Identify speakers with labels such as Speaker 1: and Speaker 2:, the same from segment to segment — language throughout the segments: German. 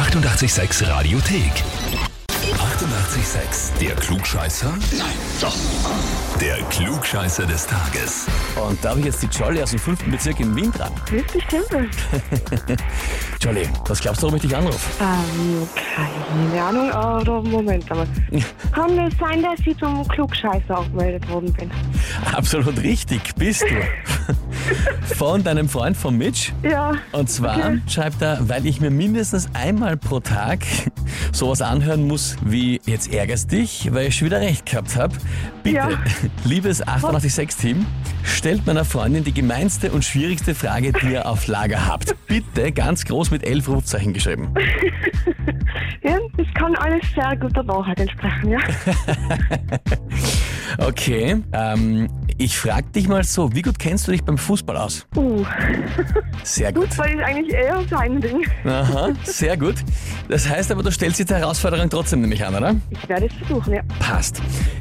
Speaker 1: 886 Radiothek. 88,6. Der Klugscheißer? Nein, doch. Der Klugscheißer des Tages.
Speaker 2: Und da habe ich jetzt die Jolly aus dem fünften Bezirk in Wien dran.
Speaker 3: Grüß dich, Tempel.
Speaker 2: Jolly, was glaubst du, warum ich dich anrufe?
Speaker 3: Ähm, keine Ahnung, oder Moment einmal. Kann es sein, dass ich zum Klugscheißer aufgemeldet worden bin?
Speaker 2: Absolut richtig, bist du. Von deinem Freund von Mitch.
Speaker 3: Ja.
Speaker 2: Und zwar
Speaker 3: Okay.
Speaker 2: schreibt er, weil ich mir mindestens einmal pro Tag sowas anhören muss wie jetzt ärgerst dich, weil ich schon wieder recht gehabt habe. Bitte,
Speaker 3: Ja.
Speaker 2: liebes 886-Team, stellt meiner Freundin die gemeinste und schwierigste Frage, die ihr auf Lager habt. Bitte ganz groß mit elf Rufzeichen geschrieben.
Speaker 3: Ja, das kann alles sehr gut der Wahrheit entsprechen, ja?
Speaker 2: Okay, ähm, ich frag dich mal so, wie gut kennst du dich beim Fußball aus?
Speaker 3: Uh,
Speaker 2: Sehr gut.
Speaker 3: Fußball ist eigentlich eher sein Ding.
Speaker 2: Aha, sehr gut. Das heißt aber, du stellst jetzt die Herausforderung trotzdem nämlich an, oder?
Speaker 3: Ich werde es versuchen, ja.
Speaker 2: Passt.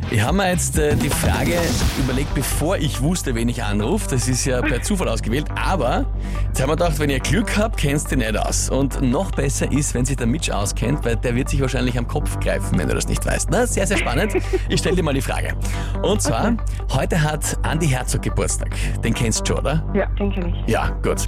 Speaker 2: Ich habe mir jetzt äh, die Frage überlegt, bevor ich wusste, wen ich anrufe. Das ist ja per Zufall ausgewählt. Aber jetzt haben wir gedacht, wenn ihr Glück habt, kennst du nicht aus. Und noch besser ist, wenn sich der Mitch auskennt, weil der wird sich wahrscheinlich am Kopf greifen, wenn du das nicht weißt. Na, sehr, sehr spannend. Ich stelle dir mal die Frage. Und zwar, heute hat Andi Herzog Geburtstag. Den kennst du schon, oder?
Speaker 3: Ja, den kenne ich.
Speaker 2: Ja, gut.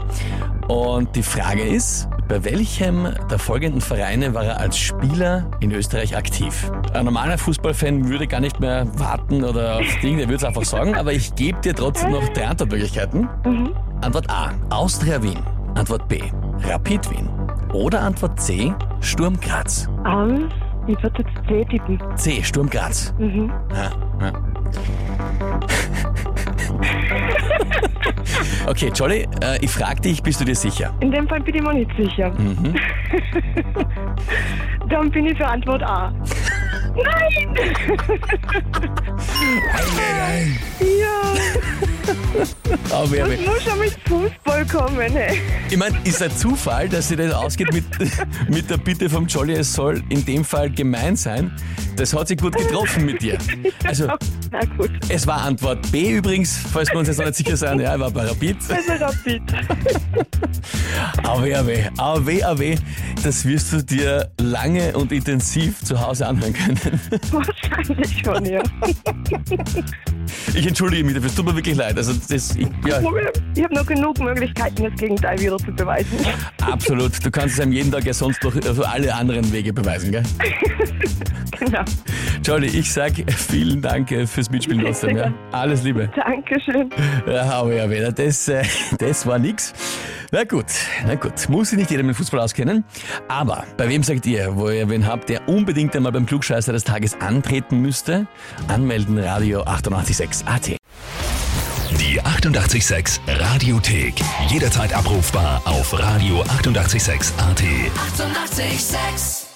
Speaker 2: Und die Frage ist, bei welchem der folgenden Vereine war er als Spieler in Österreich aktiv? Ein normaler Fußballfan würde gar nicht mehr warten oder aufs Ding, der würde es einfach sagen, aber ich gebe dir trotzdem noch drei Antwortmöglichkeiten.
Speaker 3: Mhm.
Speaker 2: Antwort A, Austria Wien. Antwort B, Rapid Wien. Oder Antwort C, Sturm Graz.
Speaker 3: Ähm, ich würde jetzt C tippen.
Speaker 2: C, Sturm Graz.
Speaker 3: Mhm.
Speaker 2: Ja, Okay, Jolly, äh, ich frage dich, bist du dir sicher?
Speaker 3: In dem Fall bin ich mir nicht sicher.
Speaker 2: Mhm.
Speaker 3: Dann bin ich für Antwort A. Nein! ja,
Speaker 2: Aber
Speaker 3: das muss schon mit Fußball kommen, hey.
Speaker 2: Ich meine, ist ein Zufall, dass sich das ausgeht mit, mit der Bitte vom Jolly, es soll in dem Fall gemein sein. Das hat sich gut getroffen mit dir. Also,
Speaker 3: Na gut,
Speaker 2: es war Antwort B übrigens, falls wir uns jetzt noch nicht sicher sind. Ja, ich war bei Rapid.
Speaker 3: also Rapid.
Speaker 2: Aber weh, aber weh, das wirst du dir lange und intensiv zu Hause anhören können.
Speaker 3: Wahrscheinlich schon, ja.
Speaker 2: Ich entschuldige mich dafür, es tut mir wirklich leid. Also, das, ich, ja,
Speaker 3: Ich habe noch genug Möglichkeiten, das Gegenteil wieder zu beweisen.
Speaker 2: absolut. Du kannst es einem jeden Tag ja sonst durch also alle anderen Wege beweisen, gell?
Speaker 3: Genau.
Speaker 2: Jolly, ich sag vielen Dank äh, fürs Mitspielen trotzdem. Ja. Alles Liebe.
Speaker 3: Dankeschön.
Speaker 2: Ja, aber ja, wieder. Das, äh, das war nix. Na gut, na gut. Muss sich nicht jeder mit Fußball auskennen. Aber bei wem sagt ihr, wo ihr wen habt, der unbedingt einmal beim Klugscheißer des Tages antreten müsste? Anmelden Radio 886 AT.
Speaker 1: Die 88,6 Radiothek. Jederzeit abrufbar auf radio886.at. 88,6.
Speaker 4: Eighty-eight, sex.